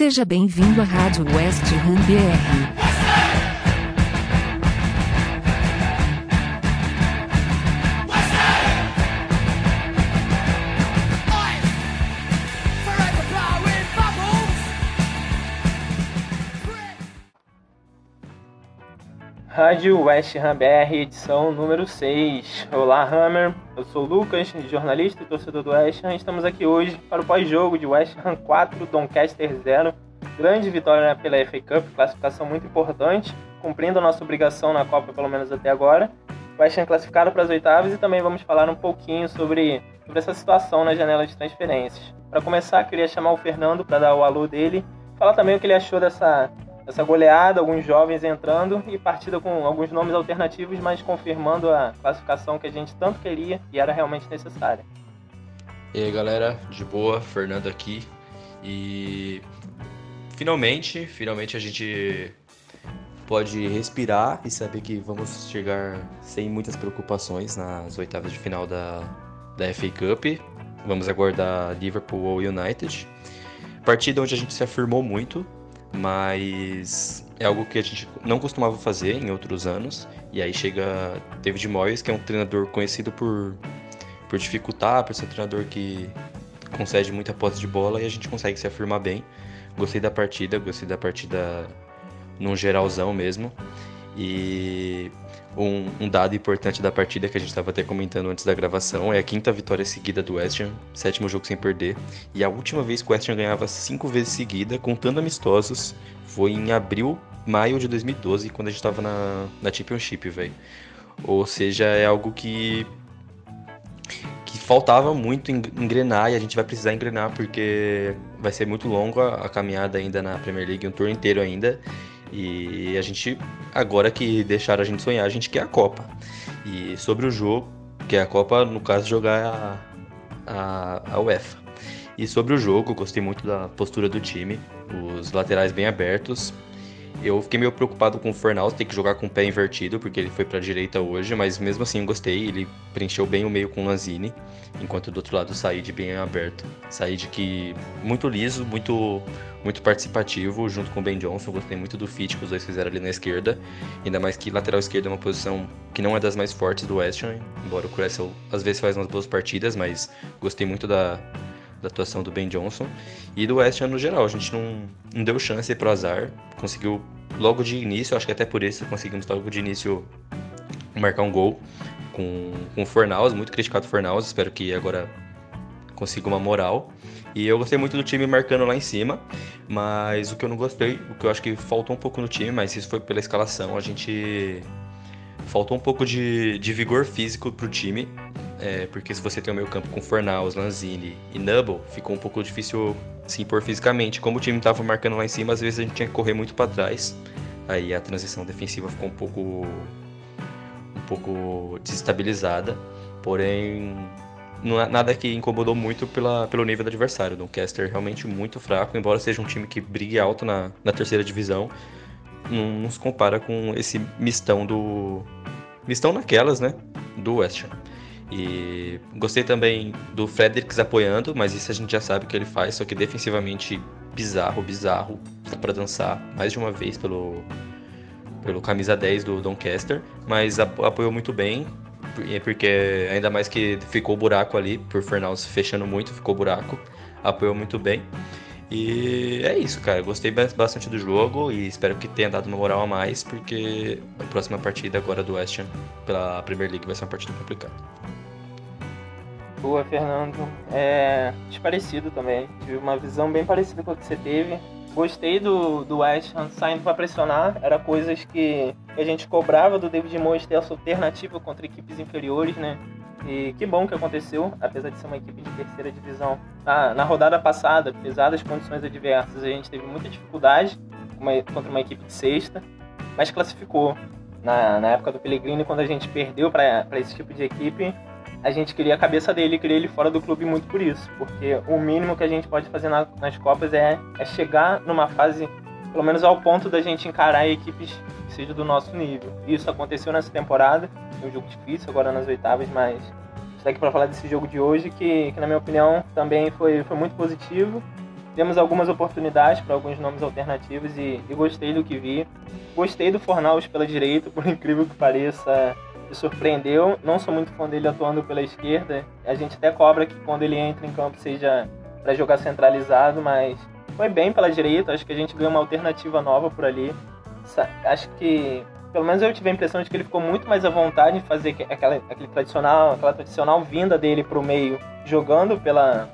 Seja bem-vindo à Rádio West Ham Rádio West Ham BR, edição número 6. Olá, Hammer. Eu sou o Lucas, jornalista e torcedor do West Ham. Estamos aqui hoje para o pós-jogo de West Ham 4, Doncaster 0. Grande vitória pela FA Cup, classificação muito importante, cumprindo a nossa obrigação na Copa, pelo menos até agora. West Ham classificado para as oitavas e também vamos falar um pouquinho sobre, sobre essa situação na janela de transferências. Para começar, queria chamar o Fernando para dar o alô dele, falar também o que ele achou dessa essa goleada, alguns jovens entrando e partida com alguns nomes alternativos, mas confirmando a classificação que a gente tanto queria e era realmente necessária. E aí galera, de boa, Fernando aqui. E finalmente, finalmente a gente pode respirar e saber que vamos chegar sem muitas preocupações nas oitavas de final da, da FA Cup. Vamos aguardar Liverpool ou United. Partida onde a gente se afirmou muito, mas é algo que a gente não costumava fazer em outros anos. E aí chega David Moyes, que é um treinador conhecido por, por dificultar, por ser um treinador que concede muita posse de bola e a gente consegue se afirmar bem. Gostei da partida, gostei da partida num geralzão mesmo. E um, um, dado importante da partida que a gente estava até comentando antes da gravação é a quinta vitória seguida do West Ham, sétimo jogo sem perder. E a última vez que o West Ham ganhava cinco vezes seguida, contando amistosos, foi em abril, maio de 2012, quando a gente estava na, na Championship, velho. Ou seja, é algo que que faltava muito engrenar e a gente vai precisar engrenar porque vai ser muito longo a, caminhada ainda na Premier League, um tour inteiro ainda. E a gente, agora que deixaram a gente sonhar, a gente quer a Copa. E sobre o jogo, que é a Copa, no caso, jogar a, a, a UEFA. E sobre o jogo, gostei muito da postura do time, os laterais bem abertos, eu fiquei meio preocupado com o Fornals ter que jogar com o pé invertido, porque ele foi para a direita hoje, mas mesmo assim gostei. Ele preencheu bem o meio com o Lanzini, enquanto do outro lado o Said bem aberto. Said que muito liso, muito muito participativo, junto com o Ben Johnson. Gostei muito do fit que os dois fizeram ali na esquerda. Ainda mais que lateral esquerda é uma posição que não é das mais fortes do West embora o Cressel às vezes faz umas boas partidas, mas gostei muito da, da atuação do Ben Johnson e do West Ham no geral. A gente não, não deu chance pro azar, conseguiu logo de início, acho que até por isso conseguimos logo de início marcar um gol com, com o Fornaus, muito criticado o Fornaus, espero que agora consiga uma moral. E eu gostei muito do time marcando lá em cima, mas o que eu não gostei, o que eu acho que faltou um pouco no time, mas isso foi pela escalação, a gente faltou um pouco de, de vigor físico pro time. É, porque se você tem o meio campo com Fornaus, Lanzini e Nubble, ficou um pouco difícil se impor fisicamente. Como o time estava marcando lá em cima, às vezes a gente tinha que correr muito para trás. Aí a transição defensiva ficou um pouco um pouco desestabilizada. Porém, não é nada que incomodou muito pela, pelo nível do adversário. O Doncaster realmente muito fraco, embora seja um time que brigue alto na, na terceira divisão. Não, não se compara com esse mistão do. Mistão naquelas, né? Do West Ham. E gostei também do Fredericks apoiando, mas isso a gente já sabe que ele faz, só que defensivamente bizarro, bizarro. Dá pra dançar mais de uma vez pelo, pelo camisa 10 do Doncaster, mas apoiou muito bem, porque ainda mais que ficou buraco ali, por Fernandes fechando muito, ficou buraco, apoiou muito bem. E é isso, cara. Gostei bastante do jogo e espero que tenha dado uma moral a mais, porque a próxima partida agora do West Ham pela Premier League vai ser uma partida complicada. Boa, Fernando. É parecido também. Tive uma visão bem parecida com a que você teve. Gostei do, do West Ham saindo para pressionar. Era coisas que a gente cobrava do David Moyes ter essa alternativa contra equipes inferiores, né? E que bom que aconteceu, apesar de ser uma equipe de terceira divisão. Na, na rodada passada, apesar das condições adversas, a gente teve muita dificuldade uma, contra uma equipe de sexta, mas classificou. Na, na época do Pellegrini, quando a gente perdeu para esse tipo de equipe, a gente queria a cabeça dele, queria ele fora do clube muito por isso, porque o mínimo que a gente pode fazer na, nas Copas é, é chegar numa fase, pelo menos ao ponto da gente encarar equipes que sejam do nosso nível. Isso aconteceu nessa temporada, um jogo difícil agora nas oitavas, mas estou aqui para falar desse jogo de hoje, que, que, na minha opinião também foi, foi muito positivo temos algumas oportunidades para alguns nomes alternativos e, e, gostei do que vi. Gostei do Fornaus pela direita, por incrível que pareça, surpreendeu. Não sou muito fã dele atuando pela esquerda. A gente até cobra que quando ele entra em campo seja para jogar centralizado, mas foi bem pela direita. Acho que a gente ganhou uma alternativa nova por ali. Acho que pelo menos eu tive a impressão de que ele ficou muito mais à vontade em fazer aquela, aquele tradicional, aquela tradicional vinda dele para o meio, jogando pela,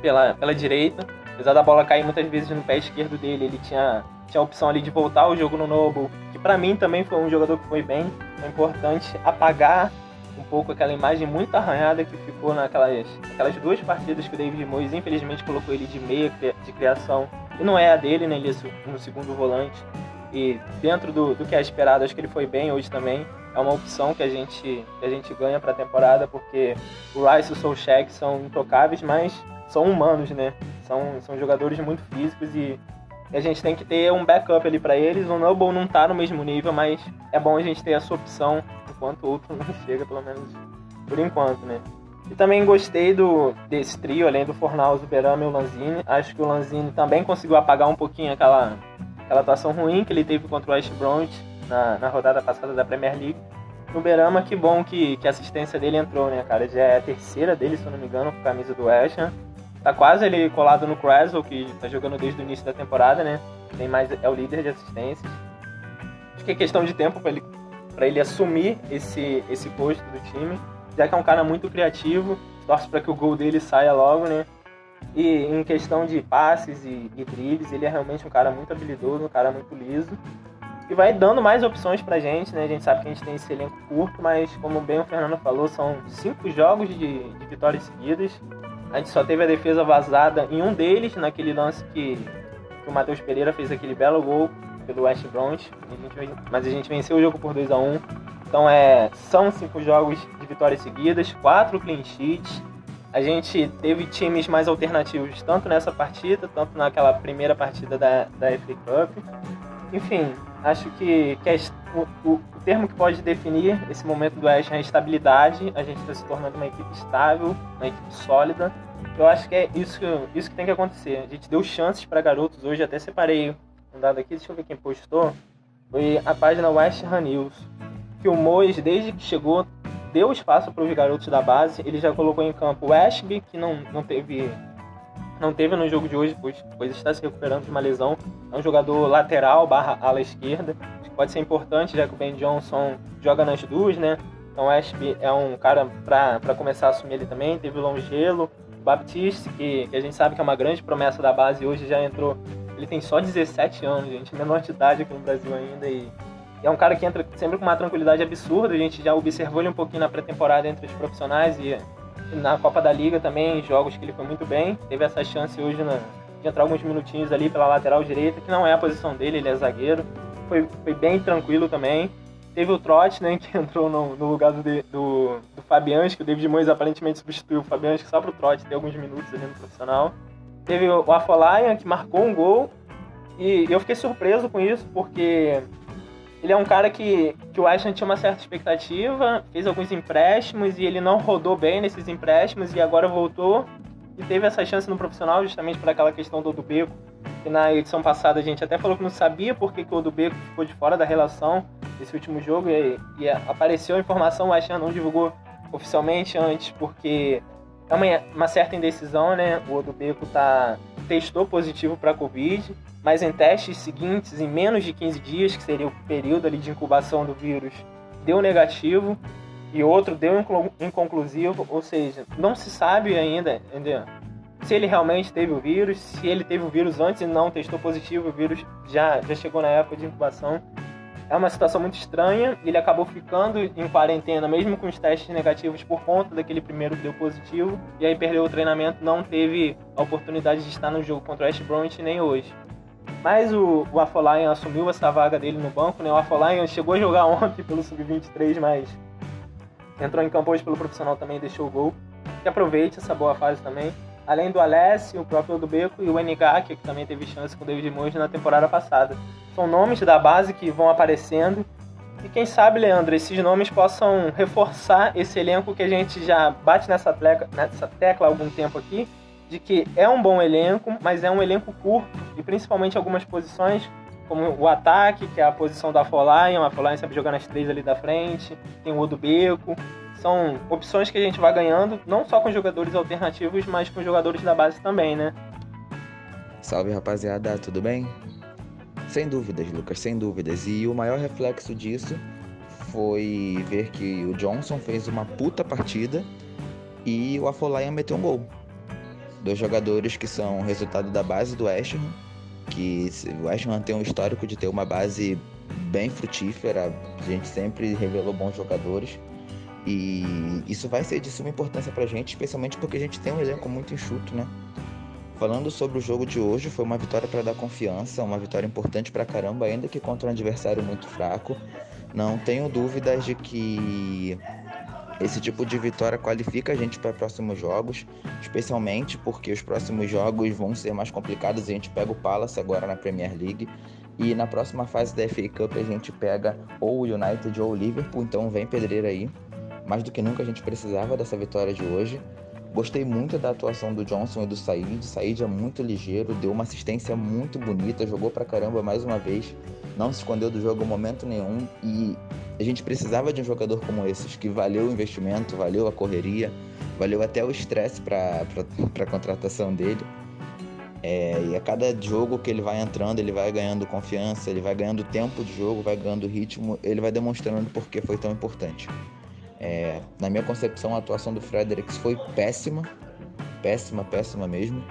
pela, pela direita. Apesar da bola cair muitas vezes no pé esquerdo dele, ele tinha, tinha a opção ali de voltar o jogo no Noble, que para mim também foi um jogador que foi bem. É importante apagar um pouco aquela imagem muito arranhada que ficou naquelas aquelas duas partidas que o David Moyes infelizmente colocou ele de meia de criação. E não é a dele, né? Ele é no segundo volante. E dentro do, do que é esperado, acho que ele foi bem hoje também. É uma opção que a gente, que a gente ganha para a temporada, porque o Rice e o Solskjaer são intocáveis, mas são humanos, né? São, são jogadores muito físicos e a gente tem que ter um backup ali para eles. O Noble não tá no mesmo nível, mas é bom a gente ter essa opção enquanto o outro não chega, pelo menos por enquanto, né? E também gostei do, desse trio, além do Fornaus, o Berame e o Lanzini. Acho que o Lanzini também conseguiu apagar um pouquinho aquela aquela atuação ruim que ele teve contra o West Bromwich na, na rodada passada da Premier League. No Berama, que bom que, que a assistência dele entrou, né, cara? Já é a terceira dele, se eu não me engano, com a camisa do West Ham. Tá quase ele colado no Creswell, que tá jogando desde o início da temporada, né? Tem mais, é o líder de assistências. Acho que é questão de tempo para ele, ele assumir esse, esse posto do time, já que é um cara muito criativo, torce para que o gol dele saia logo, né? E em questão de passes e, e dribles, ele é realmente um cara muito habilidoso, um cara muito liso. E vai dando mais opções pra gente, né? A gente sabe que a gente tem esse elenco curto, mas como bem o Fernando falou, são cinco jogos de, de vitórias seguidas. A gente só teve a defesa vazada em um deles, naquele lance que, que o Matheus Pereira fez aquele belo gol pelo West Bromwich. mas a gente venceu o jogo por 2 a 1 Então é, são cinco jogos de vitórias seguidas, quatro clean sheets, a gente teve times mais alternativos, tanto nessa partida, tanto naquela primeira partida da, da FA Cup. Enfim, acho que, que é o, o, termo que pode definir esse momento do West é a estabilidade. A gente está se tornando uma equipe estável, uma equipe sólida. Eu acho que é isso, isso que tem que acontecer. A gente deu chances para garotos hoje, até separei um dado aqui, deixa eu ver quem postou. Foi a página West Ham News. Que o Mois, desde que chegou, deu espaço para os garotos da base. Ele já colocou em campo o Ashby, que não, não teve não teve no jogo de hoje, pois, pois está se recuperando de uma lesão. É um jogador lateral barra ala esquerda. Pode ser importante, já que o Ben Johnson joga nas duas, né? Então o Ashby é um cara para começar a assumir ele também. Teve o Longelo, o Baptiste, que, que, a gente sabe que é uma grande promessa da base, hoje já entrou. Ele tem só 17 anos, gente, menor de idade aqui no Brasil ainda e é um cara que entra sempre com uma tranquilidade absurda. A gente já observou ele um pouquinho na pré-temporada entre os profissionais e na Copa da Liga também, jogos que ele foi muito bem. Teve essa chance hoje na, de entrar alguns minutinhos ali pela lateral direita, que não é a posição dele, ele é zagueiro. Foi, foi bem tranquilo também. Teve o Trot, né, que entrou no, no lugar do, do, do que o David Moyes aparentemente substituiu o Fabianski só para o Trot ter alguns minutos ali no profissional. Teve o Afolayan, que marcou um gol, e eu fiquei surpreso com isso, porque ele é um cara que, que o Ashton tinha uma certa expectativa, fez alguns empréstimos e ele não rodou bem nesses empréstimos e agora voltou e teve essa chance no profissional justamente por aquela questão do Odubeco, que na edição passada a gente até falou que não sabia por que, o Odubeco ficou de fora da relação desse último jogo e, e apareceu a informação, o Ashton não divulgou oficialmente antes porque é uma, uma certa indecisão, né? O Odubeco tá, testou positivo para Covid, mas em testes seguintes, em menos de 15 dias, que seria o período ali de incubação do vírus, deu negativo e outro deu inconclusivo, ou seja, não se sabe ainda, entendeu? se ele realmente teve o vírus, se ele teve o vírus antes e não testou positivo, o vírus já, já chegou na época de incubação. É uma situação muito estranha. Ele acabou ficando em quarentena, mesmo com os testes negativos, por conta daquele primeiro que deu positivo. E aí perdeu o treinamento, não teve a oportunidade de estar no jogo contra o West Bromwich nem hoje. Mas o, o Afolayan assumiu essa vaga dele no banco, né? O Afolayan chegou a jogar ontem pelo Sub-23, mas entrou em campo hoje pelo profissional também e deixou o gol. Que aproveite essa boa fase também. Além do Alessio, o próprio do Beco e o Enigaki, que também teve chance com o David Moyes na temporada passada. São nomes da base que vão aparecendo. E quem sabe, Leandro, esses nomes possam reforçar esse elenco que a gente já bate nessa tecla, nessa tecla há algum tempo aqui, de que é um bom elenco, mas é um elenco curto e principalmente algumas posições, como o ataque, que é a posição da Folain, a Folain sabe jogar nas três ali da frente, tem o Odubeco, são opções que a gente vai ganhando, não só com jogadores alternativos, mas com jogadores da base também, né? Salve rapaziada, tudo bem? Sem dúvidas, Lucas, sem dúvidas. E o maior reflexo disso foi ver que o Johnson fez uma puta partida e o Afolayan meteu um gol. Dois jogadores que são resultado da base do West Ham, que o West Ham tem um histórico de ter uma base bem frutífera, a gente sempre revelou bons jogadores. E isso vai ser de suma importância pra gente, especialmente porque a gente tem um elenco muito enxuto, né? Falando sobre o jogo de hoje, foi uma vitória para dar confiança, uma vitória importante pra caramba, ainda que contra um adversário muito fraco. Não tenho dúvidas de que esse tipo de vitória qualifica a gente para próximos jogos, especialmente porque os próximos jogos vão ser mais complicados. A gente pega o Palace agora na Premier League e na próxima fase da FA Cup a gente pega ou o United ou o Liverpool, então vem pedreira aí. Mais do que nunca a gente precisava dessa vitória de hoje. Gostei muito da atuação do Johnson e do Said. Said é muito ligeiro, deu uma assistência muito bonita, jogou pra caramba mais uma vez, não se escondeu do jogo em momento nenhum e a gente precisava de um jogador como esses, que valeu o investimento, valeu a correria, valeu até o estresse para a contratação dele. É, e a cada jogo que ele vai entrando, ele vai ganhando confiança, ele vai ganhando tempo de jogo, vai ganhando ritmo, ele vai demonstrando por que foi tão importante. É, na minha concepção, a atuação do Fredericks foi péssima, péssima, péssima mesmo.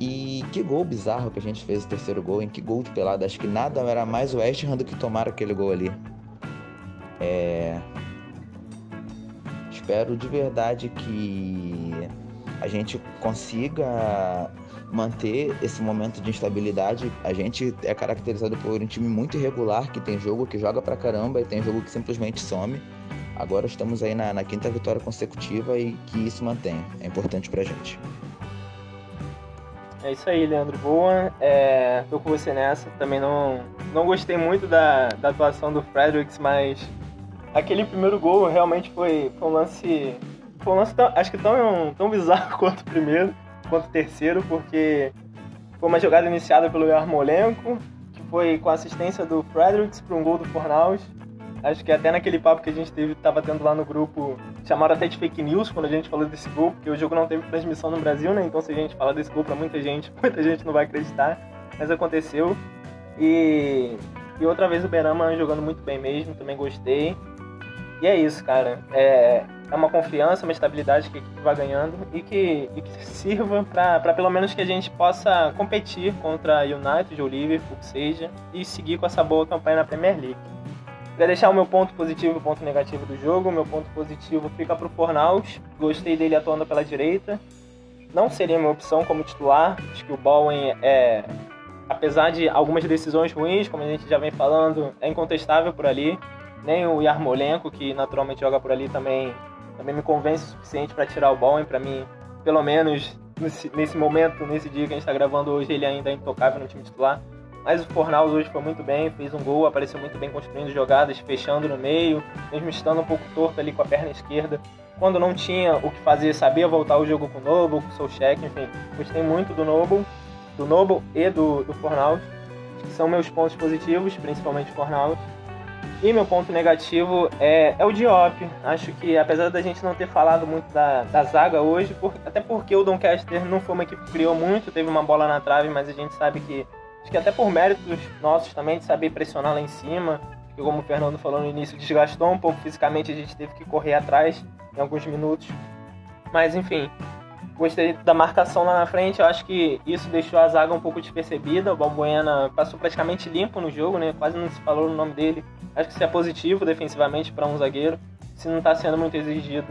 E que gol bizarro que a gente fez o terceiro gol, em que gol de pelada. Acho que nada era mais o West Ham do que tomar aquele gol ali. É... Espero de verdade que a gente consiga manter esse momento de instabilidade. A gente é caracterizado por um time muito irregular, que tem jogo que joga pra caramba e tem jogo que simplesmente some. Agora estamos aí na, na quinta vitória consecutiva e que isso mantenha. É importante pra gente. É isso aí, Leandro. Boa. É, tô com você nessa. Também não, não gostei muito da, da atuação do Fredericks, mas aquele primeiro gol realmente foi, foi um lance. Foi um lance tão, acho que tão, tão bizarro quanto o primeiro, quanto o terceiro, porque foi uma jogada iniciada pelo Yarmolenko, que foi com a assistência do Fredericks para um gol do Fornaus. Acho que até naquele papo que a gente teve, tava tendo lá no grupo, chamaram até de fake news quando a gente falou desse gol, porque o jogo não teve transmissão no Brasil, né? Então se a gente falar desse gol pra muita gente, muita gente não vai acreditar. Mas aconteceu. E, e outra vez o Berama jogando muito bem mesmo, também gostei. E é isso, cara. É, é uma confiança, uma estabilidade que a equipe vai ganhando e que, e que sirva para pelo menos que a gente possa competir contra United ou Liverpool, que seja, e seguir com essa boa campanha na Premier League. Para deixar o meu ponto positivo e o ponto negativo do jogo, meu ponto positivo fica para o Fornaus. Gostei dele atuando pela direita. Não seria minha opção como titular. Acho que o Bowen é, apesar de algumas decisões ruins, como a gente já vem falando, é incontestável por ali. Nem o Yarmolenko, que naturalmente joga por ali, também, também me convence o suficiente para tirar o Bowen. Para mim, pelo menos nesse, nesse momento, nesse dia que a gente está gravando hoje, ele ainda é intocável no time titular. Mas o Fornaus hoje foi muito bem, fez um gol, apareceu muito bem construindo jogadas, fechando no meio, mesmo estando um pouco torto ali com a perna esquerda. Quando não tinha o que fazer, sabia voltar o jogo com o Noble, com o Solcheck, enfim. Gostei muito do Noble, do Noble e do, do Fornaus, que são meus pontos positivos, principalmente o Fornaus. E meu ponto negativo é, é o Diop. Acho que apesar da gente não ter falado muito da, da zaga hoje, por, até porque o Doncaster não foi uma equipe que criou muito, teve uma bola na trave, mas a gente sabe que Acho que até por méritos nossos também de saber pressionar lá em cima. Que como o Fernando falou no início, desgastou um pouco fisicamente, a gente teve que correr atrás em alguns minutos. Mas enfim, gostei da marcação lá na frente. Eu acho que isso deixou a zaga um pouco despercebida. O Balbuena passou praticamente limpo no jogo, né? Quase não se falou no nome dele. Acho que isso é positivo defensivamente para um zagueiro. Se não está sendo muito exigido,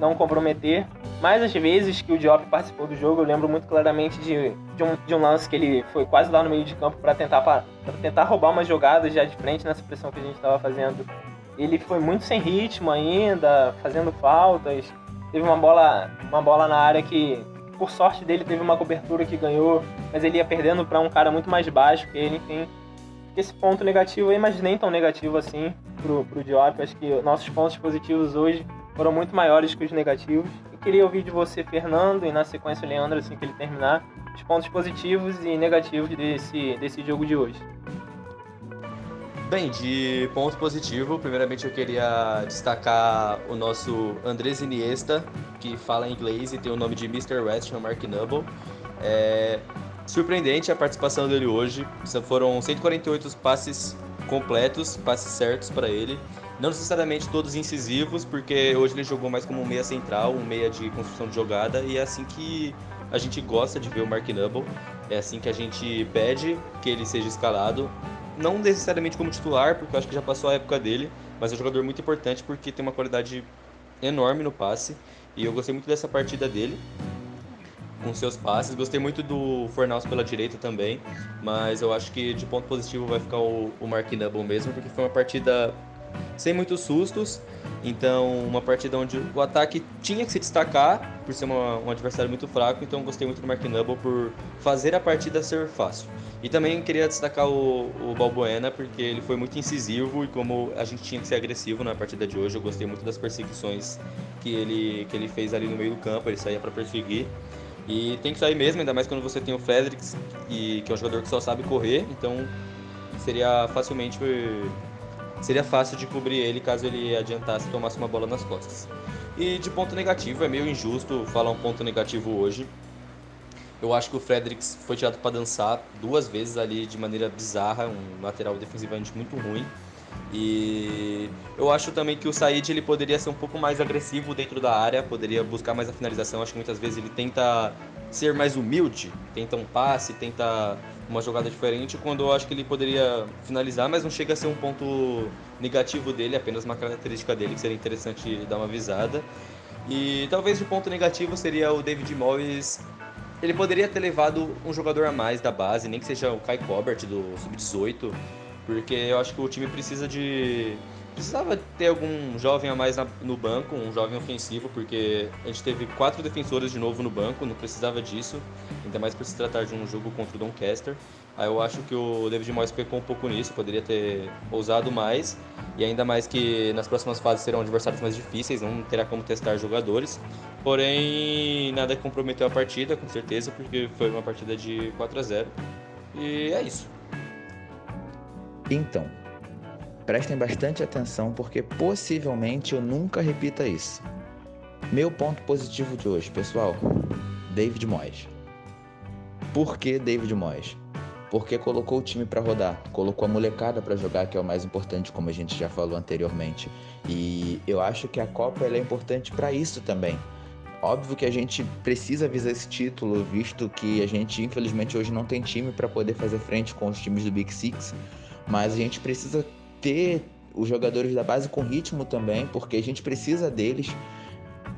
não comprometer. Mas as vezes que o Diop participou do jogo, eu lembro muito claramente de, de, um, de um lance que ele foi quase lá no meio de campo para tentar, pra tentar roubar uma jogada já de frente nessa pressão que a gente estava fazendo. Ele foi muito sem ritmo ainda, fazendo faltas. Teve uma bola, uma bola na área que, por sorte dele, teve uma cobertura que ganhou, mas ele ia perdendo para um cara muito mais baixo que ele, enfim. Esse ponto negativo aí, mas nem tão negativo assim pro, pro Diop. Acho que nossos pontos positivos hoje foram muito maiores que os negativos e queria ouvir de você, Fernando, e na sequência o Leandro, assim que ele terminar, os pontos positivos e negativos desse, desse jogo de hoje. Bem, de ponto positivo, primeiramente eu queria destacar o nosso Andrés Iniesta, que fala inglês e tem o nome de Mr. West, o Mark Noble. É surpreendente a participação dele hoje. Foram 148 passes completos, passes certos para ele. Não necessariamente todos incisivos, porque hoje ele jogou mais como um meia central, um meia de construção de jogada, e é assim que a gente gosta de ver o Mark Noble. É assim que a gente pede que ele seja escalado não necessariamente como titular, porque eu acho que já passou a época dele, mas é um jogador muito importante porque tem uma qualidade enorme no passe. E eu gostei muito dessa partida dele, com seus passes. Gostei muito do Fornaus pela direita também, mas eu acho que de ponto positivo vai ficar o, o Mark Noble mesmo, porque foi uma partida sem muitos sustos. Então, uma partida onde o ataque tinha que se destacar por ser uma, um adversário muito fraco. Então, gostei muito do Mark Noble por fazer a partida ser fácil. E também queria destacar o, o Balbuena, porque ele foi muito incisivo e como a gente tinha que ser agressivo na partida de hoje, eu gostei muito das perseguições que ele, que ele fez ali no meio do campo, ele saía para perseguir. E tem que sair mesmo, ainda mais quando você tem o Fredericks, e, que é um jogador que só sabe correr, então seria facilmente seria fácil de cobrir ele caso ele adiantasse e tomasse uma bola nas costas. E de ponto negativo, é meio injusto falar um ponto negativo hoje, eu acho que o Fredericks foi tirado para dançar duas vezes ali de maneira bizarra, um lateral defensivamente muito ruim. E eu acho também que o Said ele poderia ser um pouco mais agressivo dentro da área, poderia buscar mais a finalização. Acho que muitas vezes ele tenta ser mais humilde, tenta um passe, tenta uma jogada diferente, quando eu acho que ele poderia finalizar, mas não chega a ser um ponto negativo dele, apenas uma característica dele que seria interessante dar uma visada. E talvez o ponto negativo seria o David Moyes ele poderia ter levado um jogador a mais da base, nem que seja o Kai Cobert do Sub-18, porque eu acho que o time precisa de. Precisava ter algum jovem a mais na, no banco, um jovem ofensivo, porque a gente teve quatro defensores de novo no banco, não precisava disso, ainda mais por se tratar de um jogo contra o Doncaster. Aí eu acho que o David Moyes pecou um pouco nisso, poderia ter ousado mais, e ainda mais que nas próximas fases serão adversários mais difíceis, não terá como testar jogadores. Porém, nada comprometeu a partida, com certeza, porque foi uma partida de 4 a 0 E é isso. Então, prestem bastante atenção, porque possivelmente eu nunca repita isso. Meu ponto positivo de hoje, pessoal, David Moyes. Por que David Moyes? porque colocou o time para rodar, colocou a molecada para jogar, que é o mais importante, como a gente já falou anteriormente. E eu acho que a Copa é importante para isso também. Óbvio que a gente precisa visar esse título, visto que a gente infelizmente hoje não tem time para poder fazer frente com os times do Big Six, mas a gente precisa ter os jogadores da base com ritmo também, porque a gente precisa deles.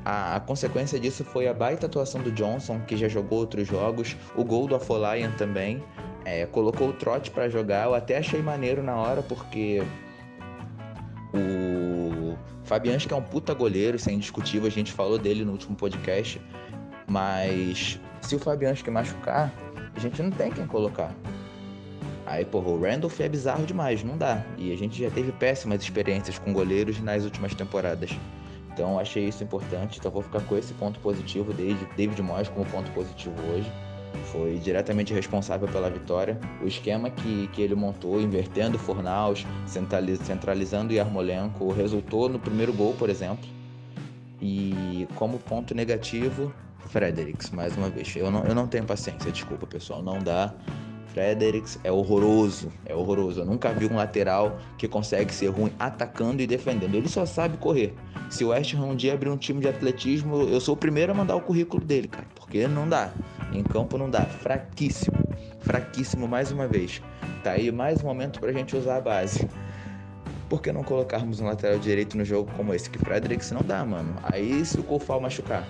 A, a, consequência disso foi a baita atuação do Johnson, que já jogou outros jogos, o gol do Afolayan também. É, colocou o Trote para jogar, eu até achei maneiro na hora, porque o Fabianski é um puta goleiro, isso é a gente falou dele no último podcast, mas se o Fabianski machucar, a gente não tem quem colocar. Aí, porra, o Randolph é bizarro demais, não dá. E a gente já teve péssimas experiências com goleiros nas últimas temporadas. Então achei isso importante, então vou ficar com esse ponto positivo, David Moyes como ponto positivo hoje foi diretamente responsável pela vitória. O esquema que, que ele montou, invertendo Fornaus, centralizando Yarmolenko, resultou no primeiro gol, por exemplo. E como ponto negativo, Fredericks, mais uma vez. Eu não, eu não tenho paciência, desculpa pessoal, não dá. Fredericks é horroroso, é horroroso. Eu nunca vi um lateral que consegue ser ruim atacando e defendendo. Ele só sabe correr. Se o West Ham um dia abrir um time de atletismo, eu sou o primeiro a mandar o currículo dele, cara, porque não dá. Em campo não dá. Fraquíssimo. Fraquíssimo mais uma vez. Tá aí mais um momento pra gente usar a base. Por que não colocarmos um lateral direito no jogo como esse? Que Fredericks não dá, mano. Aí se o Koufal machucar.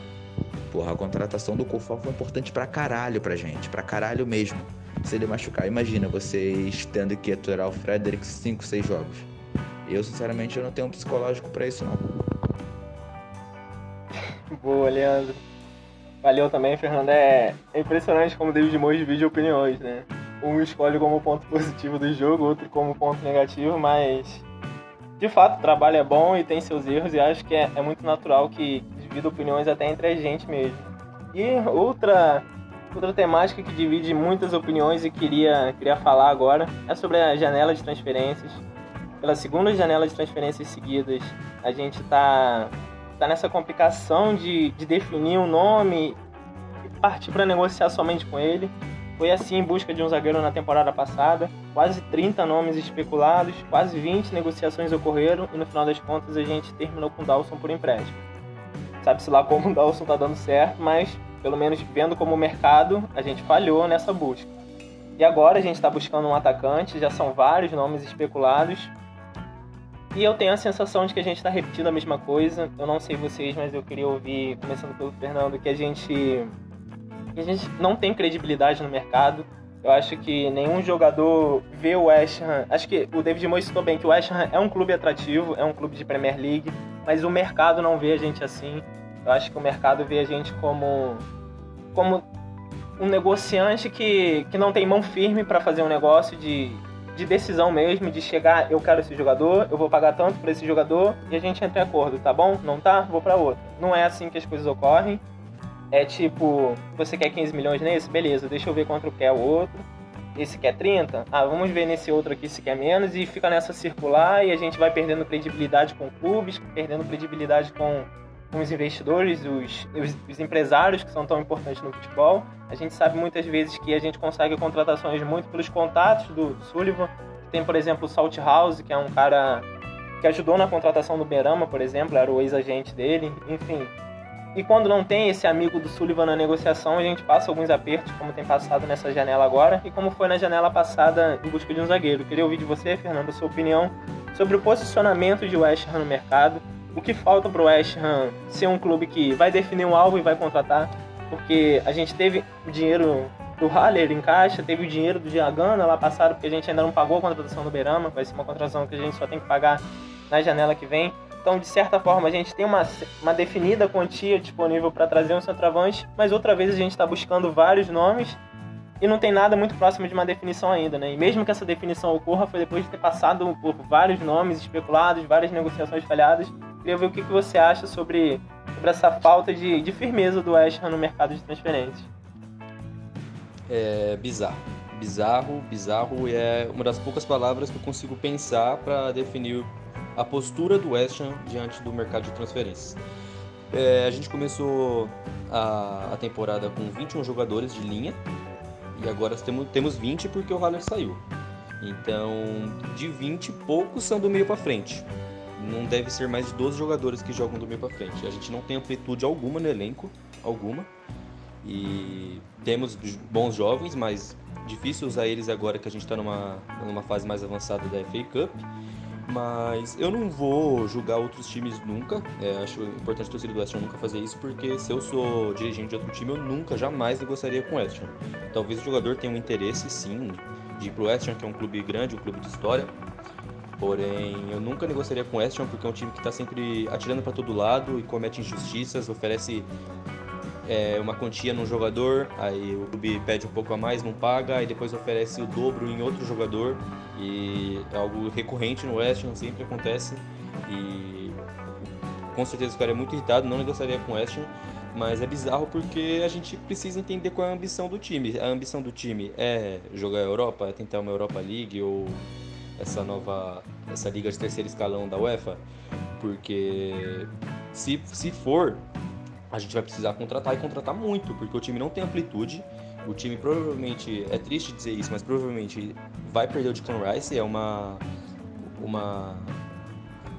Porra, a contratação do Koufal foi importante pra caralho pra gente. Pra caralho mesmo se ele machucar. Imagina vocês tendo que aturar o Frederick 5, 6 jogos. Eu, sinceramente, eu não tenho um psicológico para isso, não. Boa, Leandro. Valeu também, Fernando. É, impressionante como o David Moyes divide opiniões, né? Um escolhe como ponto positivo do jogo, outro como ponto negativo, mas de fato o trabalho é bom e tem seus erros e acho que é, é muito natural que divide opiniões até entre a gente mesmo. E outra outra temática que divide muitas opiniões e queria queria falar agora é sobre a janela de transferências. Pela segunda janela de transferências seguidas, a gente está tá nessa complicação de, de definir um nome e partir para negociar somente com ele. Foi assim em busca de um zagueiro na temporada passada. Quase 30 nomes especulados, quase 20 negociações ocorreram e no final das contas a gente terminou com o Dawson por empréstimo. Sabe-se lá como o Dawson tá dando certo, mas pelo menos vendo como mercado, a gente falhou nessa busca. E agora a gente está buscando um atacante, já são vários nomes especulados. E eu tenho a sensação de que a gente está repetindo a mesma coisa. Eu não sei vocês, mas eu queria ouvir, começando pelo Fernando, que a gente a gente não tem credibilidade no mercado. Eu acho que nenhum jogador vê o West Ham. Acho que o David Moyes citou bem que o West Ham é um clube atrativo, é um clube de Premier League, mas o mercado não vê a gente assim. Eu acho que o mercado vê a gente como como um negociante que, que não tem mão firme para fazer um negócio de, de decisão mesmo, de chegar, eu quero esse jogador, eu vou pagar tanto para esse jogador e a gente entra em acordo, tá bom? Não tá? Vou para outro. Não é assim que as coisas ocorrem. É tipo, você quer 15 milhões nesse? Beleza, deixa eu ver quanto quer o outro. Esse quer 30? Ah, vamos ver nesse outro aqui se quer menos. E fica nessa circular e a gente vai perdendo credibilidade com clubes, perdendo credibilidade com os investidores, os, os, os, empresários que são tão importantes no futebol. A gente sabe muitas vezes que a gente consegue contratações muito pelos contatos do Sullivan. Tem, por exemplo, o Salt House, que é um cara que ajudou na contratação do Berama, por exemplo, era o ex-agente dele. Enfim, e quando não tem esse amigo do Sullivan na negociação, a gente passa alguns apertos, como tem passado nessa janela agora, e como foi na janela passada em busca de um zagueiro. Queria ouvir de você, Fernando, a sua opinião sobre o posicionamento de West Ham no mercado. O que falta para o West Ham ser um clube que vai definir um alvo e vai contratar? Porque a gente teve o dinheiro do Haller em caixa, teve o dinheiro do Diagana lá passado, porque a gente ainda não pagou a contratação do Berama, vai ser uma contratação que a gente só tem que pagar na janela que vem. Então, de certa forma, a gente tem uma, uma definida quantia disponível para trazer um centroavante, mas outra vez a gente está buscando vários nomes e não tem nada muito próximo de uma definição ainda, né? E mesmo que essa definição ocorra, foi depois de ter passado por vários nomes especulados, várias negociações falhadas. Queria ver o que, que você acha sobre, sobre essa falta de, de firmeza do West Ham no mercado de transferências. É bizarro. Bizarro, bizarro é uma das poucas palavras que eu consigo pensar para definir a postura do West Ham diante do mercado de transferências. É, a gente começou a, a, temporada com 21 jogadores de linha e agora temos, temos 20 porque o Haller saiu. Então, de 20, poucos são do meio para frente. Não deve ser mais de 12 jogadores que jogam do meio para frente. A gente não tem amplitude alguma no elenco, alguma. E temos bons jovens, mas difícil usar eles agora que a gente está numa, numa fase mais avançada da FA Cup. Mas eu não vou julgar outros times nunca. É, acho importante a torcida do West Ham nunca fazer isso, porque se eu sou dirigente de outro time, eu nunca, jamais negociaria com o West Ham. Talvez o jogador tenha um interesse, sim, de ir pro West Ham, que é um clube grande, um clube de história. Porém, eu nunca negociaria com o West Ham, porque é um time que está sempre atirando para todo lado e comete injustiças, oferece é, uma quantia num jogador, aí o clube pede um pouco a mais, não paga, aí depois oferece o dobro em outro jogador. E é algo recorrente no West Ham, sempre acontece. E com certeza o cara é muito irritado, não negociaria com o West Ham. Mas é bizarro porque a gente precisa entender qual é a ambição do time. A ambição do time é jogar a Europa, é tentar uma Europa League ou essa nova essa liga de terceiro escalão da UEFA, porque se, se for a gente vai precisar contratar e contratar muito, porque o time não tem amplitude. O time provavelmente, é triste dizer isso, mas provavelmente vai perder o Declan Rice, é uma, uma,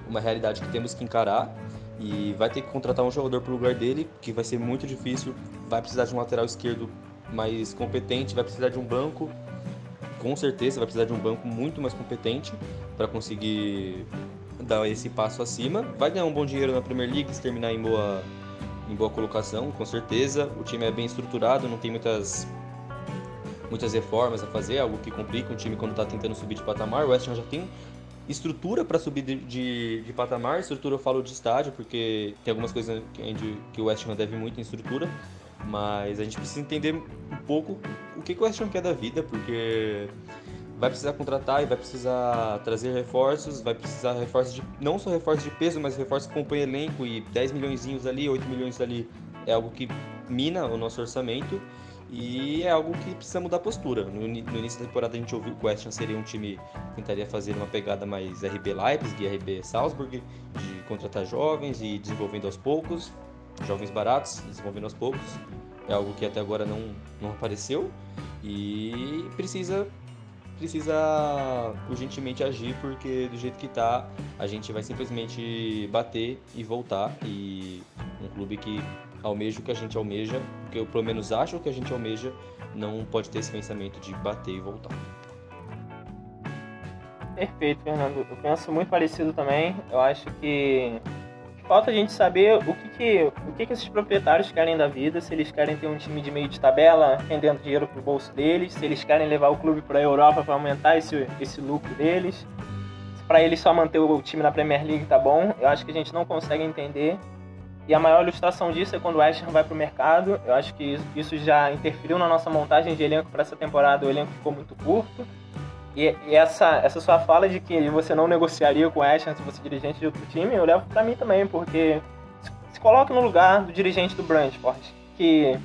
uma realidade que temos que encarar. E vai ter que contratar um jogador para o lugar dele, que vai ser muito difícil. Vai precisar de um lateral esquerdo mais competente, vai precisar de um banco, com certeza vai precisar de um banco muito mais competente para conseguir dar esse passo acima. Vai ganhar um bom dinheiro na Premier League se terminar em boa em boa colocação, com certeza. O time é bem estruturado, não tem muitas muitas reformas a fazer, algo que complica um time quando está tentando subir de patamar. O West Ham já tem estrutura para subir de, de, de, patamar. Estrutura eu falo de estádio, porque tem algumas coisas que, que o West Ham deve muito em estrutura. Mas a gente precisa entender um pouco o que, o West Ham quer da vida, porque vai precisar contratar e vai precisar trazer reforços, vai precisar reforços de não só reforços de peso, mas reforços que compõem elenco e 10 milhões ali, 8 milhões ali é algo que mina o nosso orçamento e é algo que precisa mudar a postura. No, no início da temporada a gente ouviu que o Ham seria um time que tentaria fazer uma pegada mais RB Leipzig, RB Salzburg, de contratar jovens e desenvolvendo aos poucos, jovens baratos, desenvolvendo aos poucos. É algo que até agora não, não apareceu e precisa precisa urgentemente agir porque do jeito que tá, a gente vai simplesmente bater e voltar e um clube que almeja o que a gente almeja, que eu pelo menos acho que a gente almeja, não pode ter esse pensamento de bater e voltar. Perfeito, Fernando. Eu penso muito parecido também. Eu acho que falta a gente saber o que, que, o que, que esses proprietários querem da vida, se eles querem ter um time de meio de tabela rendendo dinheiro pro bolso deles, se eles querem levar o clube para a Europa para aumentar esse, esse lucro deles. Para eles só manter o time na Premier League tá bom, eu acho que a gente não consegue entender. E a maior ilustração disso é quando o West vai para o mercado. Eu acho que isso já interferiu na nossa montagem de elenco para essa temporada. O elenco ficou muito curto. E, e, essa, essa sua fala de que você não negociaria com o Ashton se fosse dirigente de outro time, eu levo para mim também, porque se, se coloque no lugar do dirigente do Brentford, que,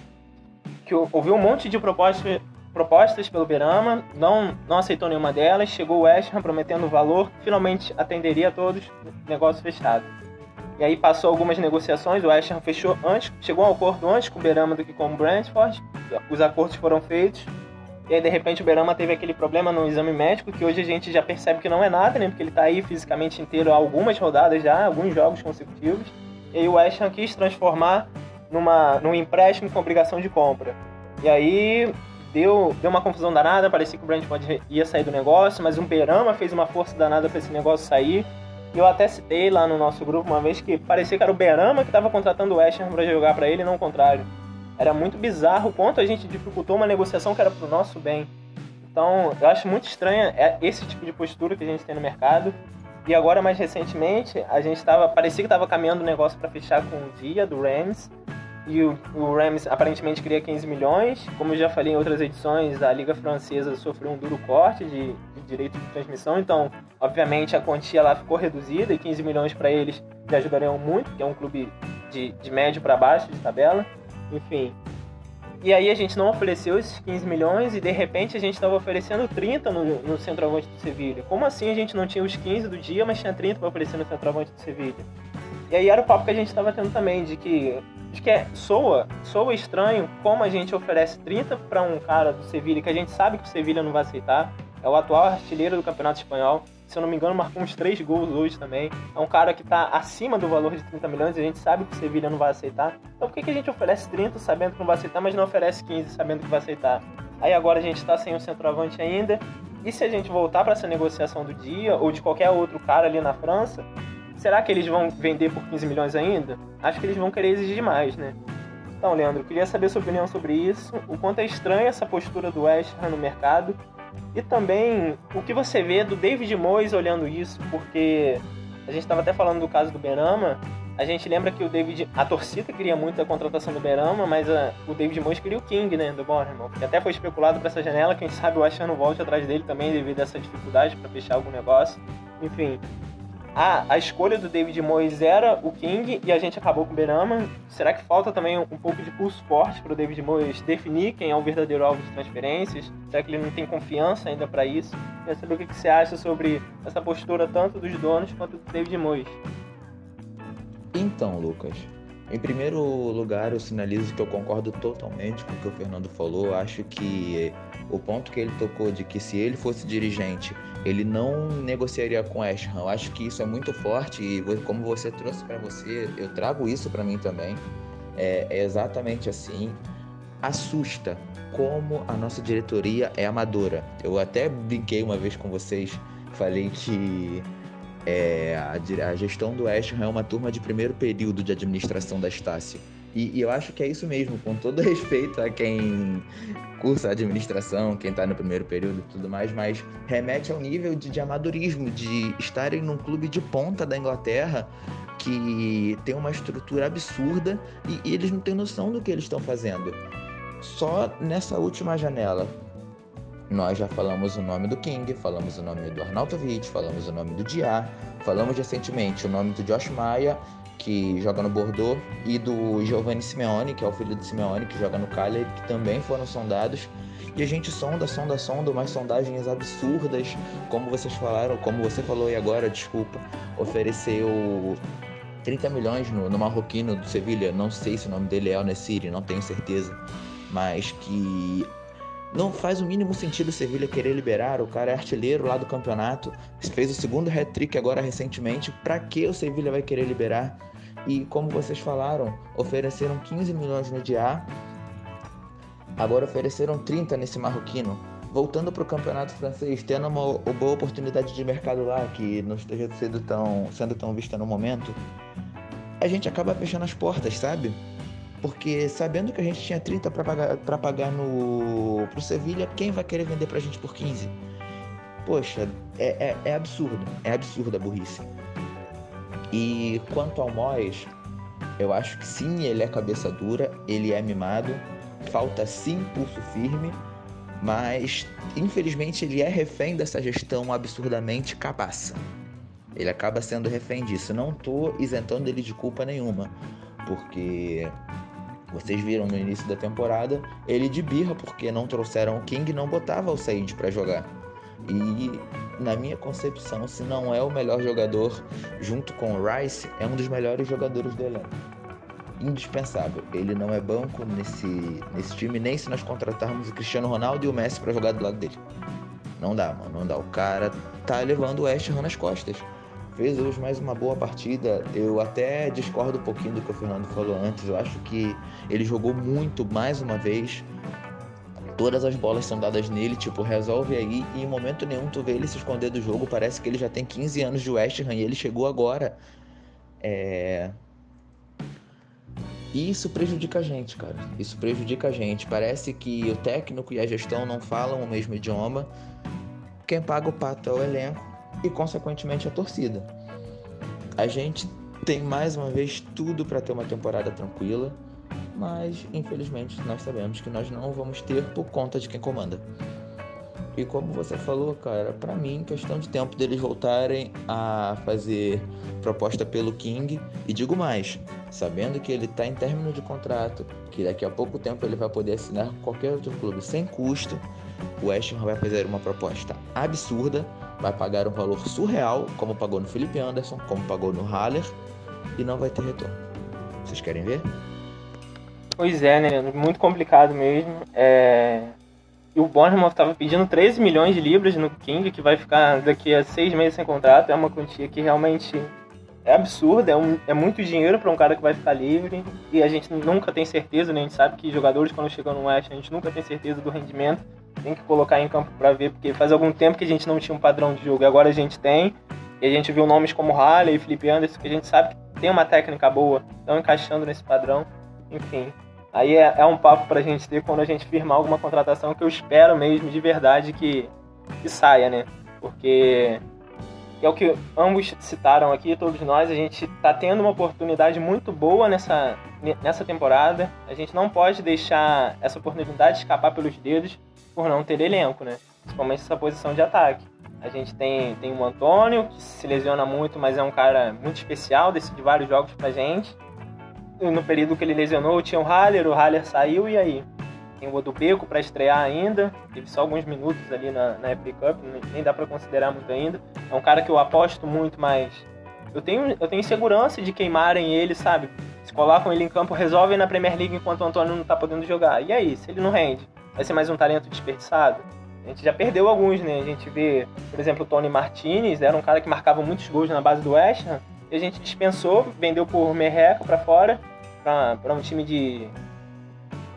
que ouviu um monte de propostas, propostas pelo Berama, não, não aceitou nenhuma delas, chegou o Ashton prometendo valor, finalmente atenderia a todos, negócio fechado. E aí passou algumas negociações, o Ashton fechou antes, chegou a um acordo antes com o Berama do que com o Brentford, os acordos foram feitos, e aí, de repente, o Berama teve aquele problema no exame médico, que hoje a gente já percebe que não é nada, né? Porque ele tá aí fisicamente inteiro há algumas rodadas já, alguns jogos consecutivos. E aí o West Ham quis transformar numa, num empréstimo com obrigação de compra. E aí deu, deu uma confusão danada, parecia que o Brentford ia sair do negócio, mas o Berama fez uma força danada para esse negócio sair. E eu até citei lá no nosso grupo uma vez que parecia que era o Berama que estava contratando o West Ham para jogar para ele, não o contrário. Era muito bizarro o quanto a gente dificultou uma negociação que era pro nosso bem. Então, eu acho muito estranha é, esse tipo de postura que a gente tem no mercado. E agora, mais recentemente, a gente estava parecia que estava caminhando o negócio para fechar com o dia do Rams. E o, o, Rams aparentemente queria 15 milhões. Como eu já falei em outras edições, a Liga Francesa sofreu um duro corte de, de direito de transmissão. Então, obviamente, a quantia lá ficou reduzida e 15 milhões para eles já ajudariam muito, que é um clube de, de médio para baixo de tabela. Enfim. E aí a gente não ofereceu esses 15 milhões e de repente a gente estava oferecendo 30 no, no centroavante do Sevilha. Como assim a gente não tinha os 15 do dia, mas tinha 30 para oferecer no centroavante do Sevilha? E aí era o papo que a gente estava tendo também, de que, de que é, soa, soa estranho como a gente oferece 30 para um cara do Sevilha, que a gente sabe que o Sevilha não vai aceitar, é o atual artilheiro do Campeonato Espanhol, se eu não me engano, marcou uns 3 gols hoje também. É um cara que está acima do valor de 30 milhões e a gente sabe que o Sevilha não vai aceitar. Então por que, que a gente oferece 30 sabendo que não vai aceitar, mas não oferece 15 sabendo que vai aceitar? Aí agora a gente está sem o centroavante ainda. E se a gente voltar para essa negociação do dia, ou de qualquer outro cara ali na França, será que eles vão vender por 15 milhões ainda? Acho que eles vão querer exigir mais, né? Então, Leandro, queria saber sua opinião sobre isso, o quanto é estranha essa postura do West Ham no mercado e também o que você vê do David Moyes olhando isso, porque a gente estava até falando do caso do Berama, a gente lembra que o David, a torcida queria muito a contratação do Berama, mas a, o David Moyes queria o King, né, do Bournemouth, que até foi especulado para essa janela, quem sabe o Achano volte atrás dele também devido a essa dificuldade para fechar algum negócio. Enfim, a, a escolha do David Moyes era o King e a gente acabou com o Berama. Será que falta também um, pouco de pulso forte para o David Moyes definir quem é o verdadeiro alvo de transferências? Será que ele não tem confiança ainda para isso? Queria saber o que, que você acha sobre essa postura tanto dos donos quanto do David Moyes. Então, Lucas, em primeiro lugar, eu sinalizo que eu concordo totalmente com o que o Fernando falou. Acho que o ponto que ele tocou de que se ele fosse dirigente, ele não negociaria com West Ham. Eu acho que isso é muito forte e como você trouxe para você, eu trago isso para mim também. É, é, exatamente assim. Assusta como a nossa diretoria é amadora. Eu até brinquei uma vez com vocês, falei que é, a, a, gestão do West é uma turma de primeiro período de administração da Estácio. E, e, eu acho que é isso mesmo, com todo respeito a quem cursa administração, quem está no primeiro período e tudo mais, mas remete ao nível de, de amadorismo, de estarem num clube de ponta da Inglaterra que tem uma estrutura absurda e, e eles não têm noção do que eles estão fazendo. Só nessa última janela, Nós já falamos o nome do King, falamos o nome do Arnautovic, falamos o nome do Diá, falamos recentemente o nome do Josh Maia, que joga no Bordeaux, e do Giovanni Simeone, que é o filho do Simeone, que joga no Cagliari, que também foram sondados. E a gente sonda, sonda, sonda, umas sondagens absurdas, como vocês falaram, como você falou aí agora, desculpa, ofereceu 30 milhões no, no marroquino do Sevilha, não sei se o nome dele é Al-Nessiri, não tenho certeza, mas que não faz o mínimo sentido o Sevilha querer liberar, o cara é artilheiro lá do campeonato, fez o segundo hat-trick agora recentemente, para que o Sevilha vai querer liberar? E como vocês falaram, ofereceram 15 milhões no dia Agora ofereceram 30 nesse marroquino. Voltando para o campeonato francês, tendo uma, uma, boa oportunidade de mercado lá, que não esteja sendo tão, sendo tão vista no momento, a gente acaba fechando as portas, sabe? Porque sabendo que a gente tinha 30 para pagar, pra pagar no, pro Sevilha, quem vai querer vender para a gente por 15? Poxa, é, é, é absurdo. É absurda a burrice. E quanto ao Moyes, eu acho que sim, ele é cabeça dura, ele é mimado, falta sim pulso firme, mas infelizmente ele é refém dessa gestão absurdamente cabaça. Ele acaba sendo refém disso. Não estou isentando ele de culpa nenhuma, porque vocês viram no início da temporada ele de birra porque não trouxeram o King não botava o Said para jogar. E na minha concepção, se não é o melhor jogador junto com o Rice, é um dos melhores jogadores do elenco indispensável. Ele não é banco nesse, nesse time, nem se nós contratarmos o Cristiano Ronaldo e o Messi para jogar do lado dele. Não dá, mano, não dá. O cara tá levando o West Ham nas costas. Fez hoje mais uma boa partida. Eu até discordo um pouquinho do que o Fernando falou antes. Eu acho que ele jogou muito mais uma vez. Todas as bolas são dadas nele, tipo, resolve aí. E em momento nenhum tu vê ele se esconder do jogo. Parece que ele já tem 15 anos de West Ham e ele chegou agora. É, e isso prejudica a gente, cara. Isso prejudica a gente. Parece que o técnico e a gestão não falam o mesmo idioma. Quem paga o pato é o elenco e, consequentemente, a torcida. A gente tem mais uma vez tudo para ter uma temporada tranquila, mas infelizmente nós sabemos que nós não vamos ter por conta de quem comanda. E como você falou, cara, para mim, questão de tempo deles voltarem a fazer proposta pelo King. E digo mais, sabendo que ele está em término de contrato, que daqui a pouco tempo ele vai poder assinar qualquer outro clube sem custo, o West Ham vai fazer uma proposta absurda, vai pagar um valor surreal, como pagou no Felipe Anderson, como pagou no Haller, e não vai ter retorno. Vocês querem ver? Pois é, né? Muito complicado mesmo. É... E o Bournemouth estava pedindo 13 milhões de libras no King, que vai ficar daqui a seis meses sem contrato. É uma quantia que realmente é absurda, é, um, é muito dinheiro para um cara que vai ficar livre. E a gente nunca tem certeza, né? A gente sabe que jogadores, quando chegam no West, a gente nunca tem certeza do rendimento. Tem que colocar em campo para ver, porque faz algum tempo que a gente não tinha um padrão de jogo. Agora a gente tem. E a gente viu nomes como Halley e Felipe Anderson, que a gente sabe que tem uma técnica boa, estão encaixando nesse padrão. Enfim, Aí é, é um papo pra gente ter quando a gente firmar alguma contratação que eu espero mesmo de verdade que, que saia, né? Porque é o que ambos citaram aqui, todos nós, a gente tá tendo uma oportunidade muito boa nessa, nessa temporada. A gente não pode deixar essa oportunidade escapar pelos dedos por não ter elenco, né? Principalmente essa posição de ataque. A gente tem, tem o Antônio, que se lesiona muito, mas é um cara muito especial, decide vários jogos pra gente no período que ele lesionou, tinha o Haller, o Haller saiu e aí? Tem o Odubeco para estrear ainda, teve só alguns minutos ali na, na Epic Cup, nem dá para considerar muito ainda. É um cara que eu aposto muito, mas eu tenho, eu tenho segurança de queimarem ele, sabe? Se colocam ele em campo, resolvem na Premier League enquanto o Antônio não tá podendo jogar. E aí, se ele não rende, vai ser mais um talento desperdiçado? A gente já perdeu alguns, né? A gente vê, por exemplo, o Tony Martinez, era um cara que marcava muitos gols na base do West Ham, e a gente dispensou, vendeu por merreca para fora, para um time de,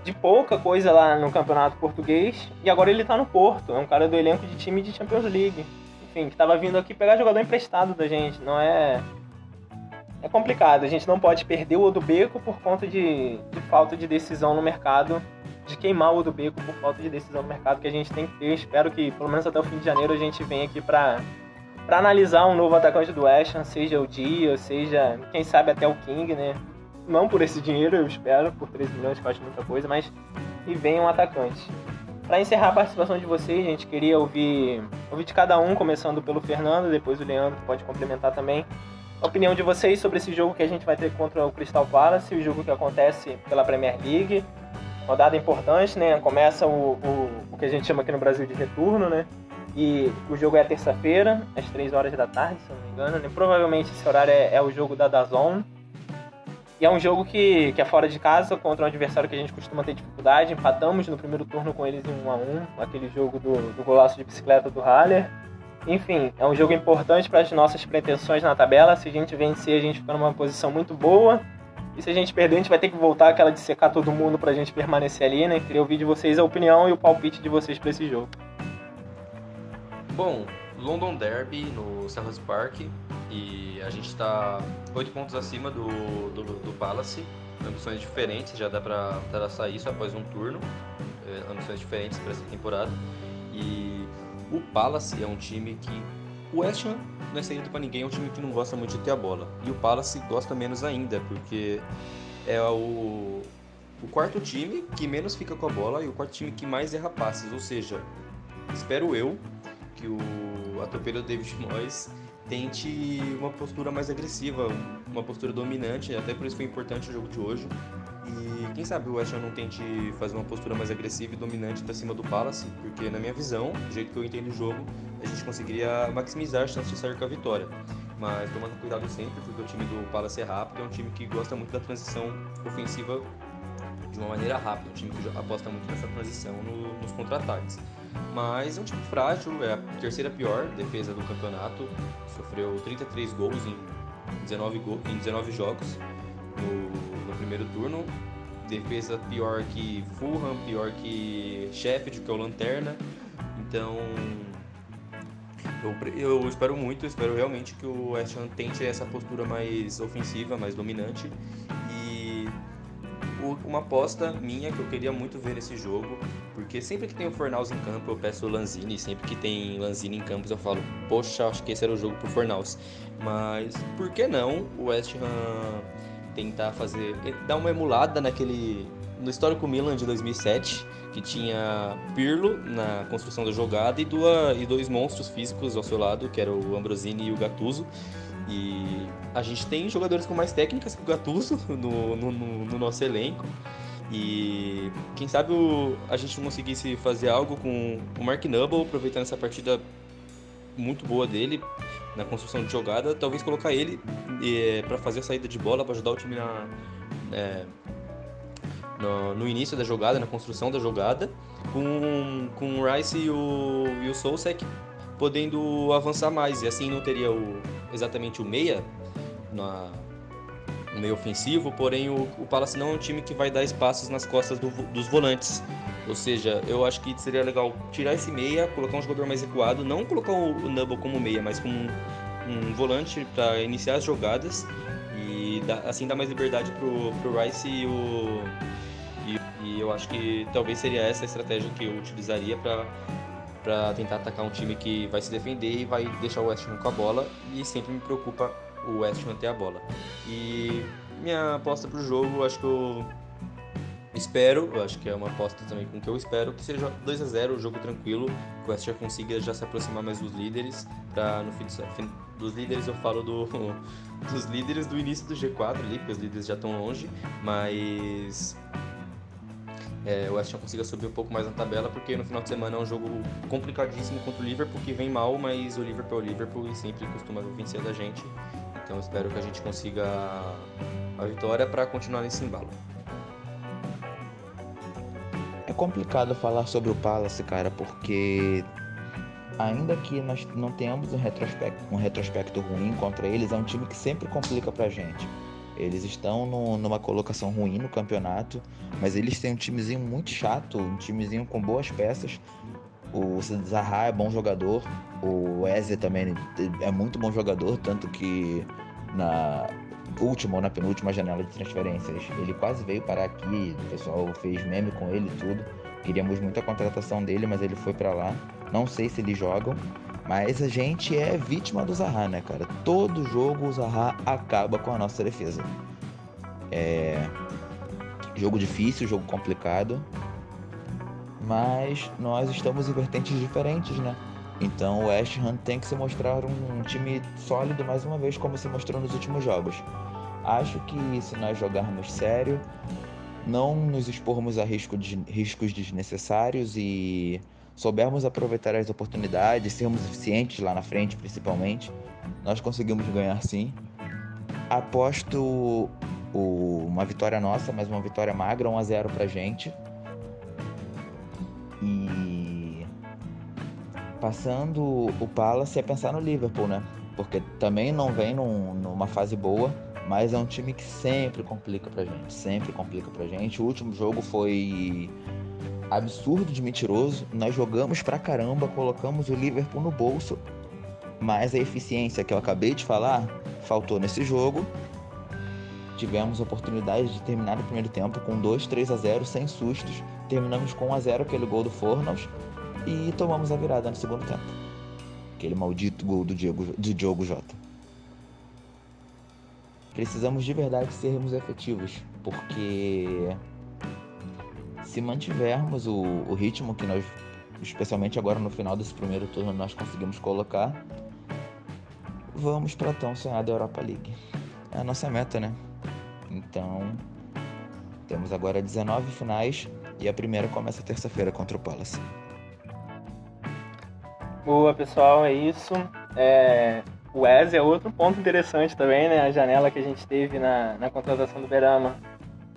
de pouca coisa lá no campeonato português, e agora ele tá no Porto, é um cara do elenco de time de Champions League. Enfim, que tava vindo aqui pegar jogador emprestado da gente, não é. É complicado, a gente não pode perder o Odubeco por conta de, de falta de decisão no mercado, de queimar o Odubeco por falta de decisão no mercado que a gente tem que ter. Espero que, pelo menos até o fim de janeiro, a gente venha aqui para para analisar um novo atacante do West Ham, seja o Dia, seja, quem sabe até o King, né? Não por esse dinheiro, eu espero, por 13 milhões, que eu acho muita coisa, mas e venha um atacante. Para encerrar a participação de vocês, gente, queria ouvir, ouvir de cada um, começando pelo Fernando, depois o Leandro pode complementar também. A opinião de vocês sobre esse jogo que a gente vai ter contra o Crystal Palace, o jogo que acontece pela Premier League. Rodada importante, né? Começa o, o, o que a gente chama aqui no Brasil de retorno, né? E o jogo é terça-feira, às 3 horas da tarde, se não me engano. Né? Provavelmente esse horário é, é, o jogo da Dazon. E é um jogo que, que é fora de casa, contra um adversário que a gente costuma ter dificuldade. Empatamos no primeiro turno com eles em 1 a 1 aquele jogo do, do golaço de bicicleta do Haller. Enfim, é um jogo importante para as nossas pretensões na tabela. Se a gente vencer, a gente fica numa posição muito boa. E se a gente perder, a gente vai ter que voltar aquela de secar todo mundo para a gente permanecer ali, né? Queria ouvir de vocês a opinião e o palpite de vocês para esse jogo. Bom, London Derby no Selhurst Park e a gente está 8 pontos acima do, do, do Palace. Ambições diferentes, já dá para traçar isso após um turno. É, ambições diferentes para essa temporada. E o Palace é um time que. O West Ham não é segredo para ninguém, é um time que não gosta muito de ter a bola. E o Palace gosta menos ainda, porque é o, o quarto time que menos fica com a bola e o quarto time que mais erra passes. Ou seja, espero eu que o atropelo David Moyes tente uma postura mais agressiva, uma postura dominante, até por isso foi importante o jogo de hoje. E quem sabe o West Ham não tente fazer uma postura mais agressiva e dominante para cima do Palace, porque na minha visão, do jeito que eu entendo o jogo, a gente conseguiria maximizar a chance de sair com a vitória. Mas tomando cuidado sempre, porque o time do Palace é rápido, é um time que gosta muito da transição ofensiva de uma maneira rápida, um time que aposta muito nessa transição no, nos contra-ataques. Mas é um time frágil, é a terceira pior defesa do campeonato, sofreu 33 gols em 19, go em 19 jogos no, primeiro turno. Defesa pior que Fulham, pior que Sheffield, que é o Lanterna. Então, eu, eu espero muito, espero realmente que o West Ham tente essa postura mais ofensiva, mais dominante. E uma aposta minha que eu queria muito ver nesse jogo, porque sempre que tem o Fornaus em campo eu peço o Lanzini, sempre que tem Lanzini em campos eu falo, poxa, acho que esse era o jogo pro Fornaus. Mas por que não o West Ham tentar fazer. dar uma emulada naquele. no histórico Milan de 2007, que tinha Pirlo na construção da jogada e, duas, e dois monstros físicos ao seu lado, que era o Ambrosini e o Gattuso. E a gente tem jogadores com mais técnicas que o Gattuso no, no, no nosso elenco. E quem sabe o, a gente conseguisse fazer algo com o Mark Noble, aproveitando essa partida muito boa dele na construção de jogada, talvez colocar ele é, para fazer a saída de bola, para ajudar o time na, é, no, no, início da jogada, na construção da jogada, com, com o Rice e o, e o Sousek podendo avançar mais, e assim não teria o, exatamente o meia na, no meio ofensivo, porém o, o Palace não é um time que vai dar espaços nas costas do, dos volantes. Ou seja, eu acho que seria legal tirar esse meia, colocar um jogador mais recuado, não colocar o, o Nubble como meia, mas como um, volante para iniciar as jogadas e dá, assim dar mais liberdade pro, pro Rice e o e, e eu acho que talvez seria essa a estratégia que eu utilizaria para para tentar atacar um time que vai se defender e vai deixar o West Ham com a bola e sempre me preocupa o West Ham ter a bola. E minha aposta pro jogo, acho que eu espero, eu acho que é uma aposta também com que eu espero que seja 2 a 0 jogo tranquilo, que o West Ham consiga já se aproximar mais dos líderes, para no fim dos líderes eu falo do, dos líderes do início do G4 ali, porque os líderes já estão longe, mas é, o West consiga subir um pouco mais na tabela, porque no final de semana é um jogo complicadíssimo contra o Liverpool, que vem mal, mas o Liverpool é o Liverpool e sempre costuma vencer da gente. Então espero que a gente consiga a vitória para continuar nesse embalo. Complicado falar sobre o Palace, cara, porque ainda que nós não tenhamos um retrospecto, um retrospecto ruim contra eles, é um time que sempre complica pra gente. Eles estão no, numa colocação ruim no campeonato, mas eles têm um timezinho muito chato, um timezinho com boas peças. O Zaha é bom jogador, o Eze também é muito bom jogador, tanto que na última ou na penúltima janela de transferências ele quase veio parar aqui, o pessoal fez meme com ele e tudo. Queríamos muita contratação dele, mas ele foi para lá. Não sei se eles jogam, mas a gente é vítima do Zaha, né, cara? Todo jogo o Zaha acaba com a nossa defesa. É. Jogo difícil, jogo complicado. mas nós estamos em vertentes diferentes, né? Então o West Ham tem que se mostrar um time sólido mais uma vez, como se mostrou nos últimos jogos. Acho que se nós jogarmos sério, não nos expormos a risco de, riscos desnecessários e soubermos aproveitar as oportunidades, sermos eficientes lá na frente, principalmente, nós conseguimos ganhar sim. Aposto o, uma vitória nossa, mas uma vitória magra, 1 a 0 pra gente. E passando o Palace é pensar no Liverpool, né? Porque também não vem num, numa fase boa, mas é um time que sempre complica pra gente, sempre complica pra gente. O último jogo foi absurdo de mentiroso. Nós jogamos pra caramba, colocamos o Liverpool no bolso, mas a eficiência que eu acabei de falar faltou nesse jogo. Tivemos oportunidade de terminar o primeiro tempo com 2, 3 a 0 sem sustos. Terminamos com 1 a 0 aquele gol do Fornals e tomamos a virada no segundo tempo. Aquele maldito gol do Diego, do Diogo Jota. Precisamos de verdade sermos efetivos, porque se mantivermos o, o ritmo que nós, especialmente agora no final desse primeiro turno, nós conseguimos colocar, vamos para a tão sonhada Europa League. É a nossa meta, né? Então, temos agora 19 finais e a primeira começa terça-feira contra o Palace. Boa, pessoal, é isso. É, o Wes é outro ponto interessante também, né? A janela que a gente teve na, na contratação do Berama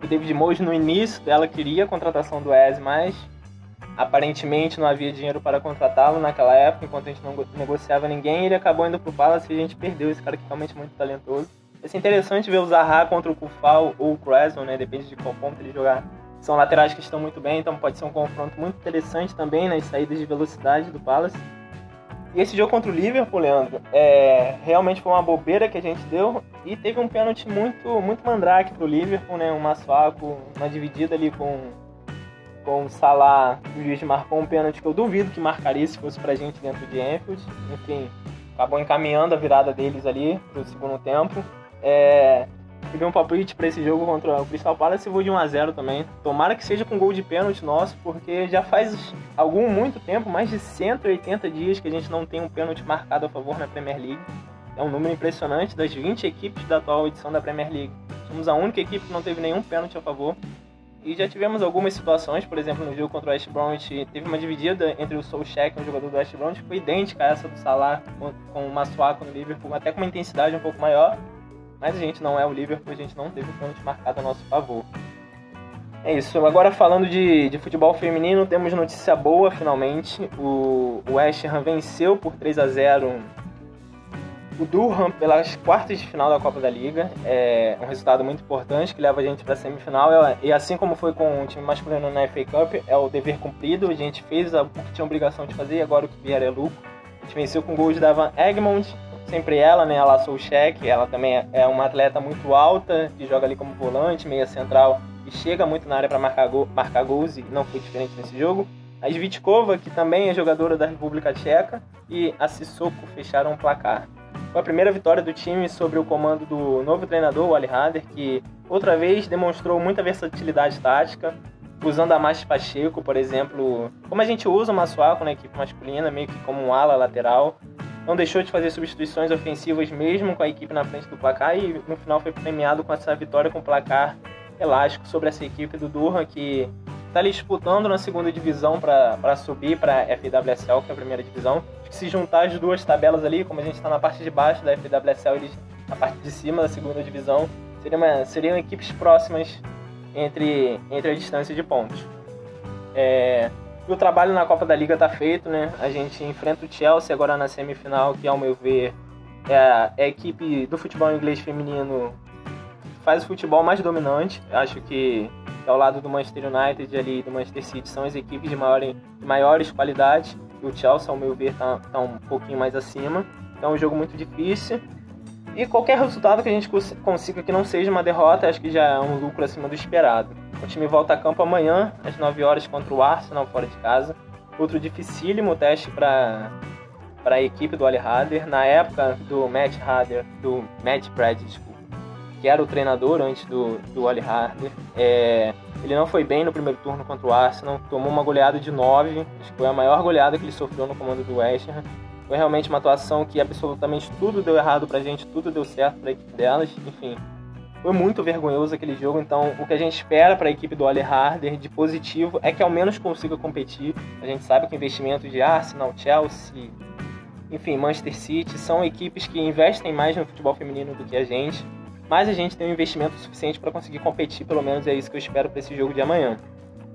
o David Moyes no início dela queria a contratação do Wes, mas aparentemente não havia dinheiro para contratá-lo naquela época, enquanto a gente não negociava ninguém, ele acabou indo pro Palace e a gente perdeu esse cara que é realmente muito talentoso. Vai ser interessante ver o Zaha contra o Kufal ou o Creswell, né? Depende de qual ponto ele jogar. São laterais que estão muito bem, então pode ser um confronto muito interessante também nas saídas de velocidade do Palace. E esse jogo contra o Liverpool, Leandro, é, realmente foi uma bobeira que a gente deu e teve um pênalti muito, muito mandrake pro Liverpool, né? Um uma dividida ali com, com o Salah. O juiz marcou um pênalti que eu duvido que marcaria se fosse pra gente dentro de Anfield. Enfim, acabou encaminhando a virada deles ali pro segundo tempo. É, tive um palpite para esse jogo contra o Crystal Palace e vou de 1 a 0 também. Tomara que seja com gol de pênalti nosso, porque já faz algum muito tempo, mais de 180 dias que a gente não tem um pênalti marcado a favor na Premier League. É um número impressionante das 20 equipes da atual edição da Premier League. Somos a única equipe que não teve nenhum pênalti a favor. E já tivemos algumas situações, por exemplo, no jogo contra o West Bromwich, teve uma dividida entre o Solskjaer, um jogador do West Bromwich, que foi idêntica a essa do Salah com o Masuaku no Liverpool, até com uma intensidade um pouco maior. Mas a gente não é o Liverpool, a gente não teve o pênalti marcado a nosso favor. É isso. Agora falando de, de futebol feminino, temos notícia boa finalmente. O, o West Ham venceu por 3 a 0 o Durham pelas quartas de final da Copa da Liga. É um resultado muito importante que leva a gente para a semifinal. E assim como foi com o time masculino na FA Cup, é o dever cumprido. A gente fez o que tinha obrigação de fazer e agora o que vier é lucro. A gente venceu com gols da Van Egmond, sempre ela, né? Ela sou cheque, ela também é, uma atleta muito alta, que joga ali como volante, meia central e chega muito na área para marcar, gol, marcar gols e não foi diferente nesse jogo. A Svitkova, que também é jogadora da República Tcheca, e a Sissoko fecharam o placar. Foi a primeira vitória do time sobre o comando do novo treinador, o Ali Hader, que outra vez demonstrou muita versatilidade tática, usando a Márcia Pacheco, por exemplo, como a gente usa o Massuaco na equipe masculina, meio que como um ala lateral, não deixou de fazer substituições ofensivas mesmo com a equipe na frente do placar e no final foi premiado com essa vitória com placar elástico sobre essa equipe do Durham que está ali disputando na segunda divisão para subir para a FWSL, que é a primeira divisão. Se juntar as duas tabelas ali, como a gente está na parte de baixo da FWSL, eles na parte de cima da segunda divisão, seriam, seriam equipes próximas entre, entre a distância de pontos. É, o trabalho na Copa da Liga tá feito, né? A gente enfrenta o Chelsea agora na semifinal, que ao meu ver é a, é equipe do futebol inglês feminino faz o futebol mais dominante. Acho que ao lado do Manchester United ali do Manchester City são as equipes de, maior, de maiores qualidades. E o Chelsea, ao meu ver, tá, tá um pouquinho mais acima. Então é um jogo muito difícil. E qualquer resultado que a gente consiga que não seja uma derrota, acho que já é um lucro acima do esperado. O time volta a campo amanhã, às 9 horas, contra o Arsenal, fora de casa. Outro dificílimo teste para para a equipe do Ali Hader. Na época do Matt Hader, do Matt Pratt, desculpa, que era o treinador antes do, do Ali Hader, é, Ele não foi bem no primeiro turno contra o Arsenal, tomou uma goleada de 9, acho que foi a maior goleada que ele sofreu no comando do West Ham. Foi realmente uma atuação que absolutamente tudo deu errado pra gente, tudo deu certo pra equipe delas, enfim. Foi muito vergonhoso aquele jogo, então o que a gente espera para a equipe do Ole Harder de positivo é que ao menos consiga competir. A gente sabe que investimento de Arsenal, Chelsea, enfim, Manchester City são equipes que investem mais no futebol feminino do que a gente, mas a gente tem um investimento suficiente para conseguir competir, pelo menos é isso que eu espero para esse jogo de amanhã.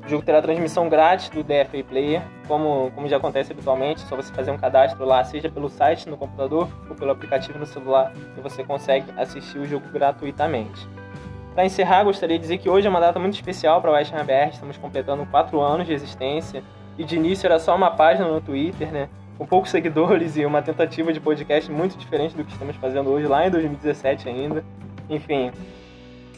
O jogo terá transmissão grátis do DFA Player, como, como já acontece habitualmente, só você fazer um cadastro lá, seja pelo site no computador ou pelo aplicativo no celular, e você consegue assistir o jogo gratuitamente. Para encerrar, gostaria de dizer que hoje é uma data muito especial para o West BR, estamos completando 4 anos de existência, e de início era só uma página no Twitter, né? com poucos seguidores e uma tentativa de podcast muito diferente do que estamos fazendo hoje, lá em 2017 ainda. Enfim,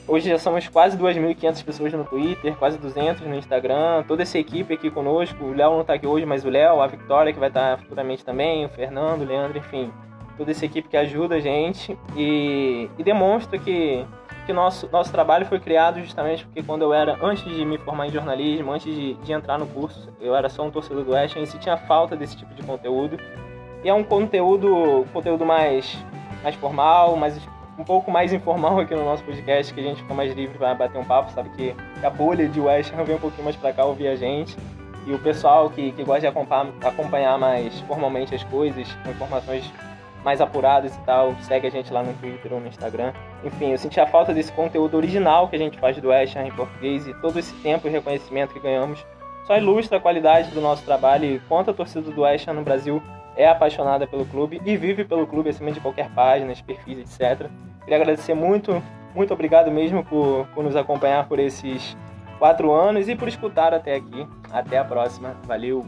Hoje já somos quase 2.500 pessoas no Twitter, quase 200 no Instagram, toda essa equipe aqui conosco. O Léo não está aqui hoje, mas o Léo, a Victoria, que vai estar tá futuramente também, o Fernando, o Leandro, enfim. Toda essa equipe que ajuda a gente e, e demonstra que, que nosso, nosso trabalho foi criado justamente porque quando eu era, antes de me formar em jornalismo, antes de, de entrar no curso, eu era só um torcedor do West, e se tinha falta desse tipo de conteúdo. E é um conteúdo, conteúdo mais, mais formal, mais um pouco mais informal aqui no nosso podcast, que a gente fica mais livre para bater um papo, sabe que a bolha de West Ham vem um pouquinho mais para cá ouvir a gente. E o pessoal que, que gosta de acompanhar, acompanhar mais formalmente as coisas, com informações mais apuradas e tal, segue a gente lá no Twitter ou no Instagram. Enfim, eu senti a falta desse conteúdo original que a gente faz do West Ham em português e todo esse tempo e reconhecimento que ganhamos só ilustra a qualidade do nosso trabalho e quanto a torcida do West Ham no Brasil é apaixonada pelo clube e vive pelo clube acima de qualquer página, perfis, etc. Queria agradecer muito, muito obrigado mesmo por, por nos acompanhar por esses quatro anos e por escutar até aqui. Até a próxima. Valeu!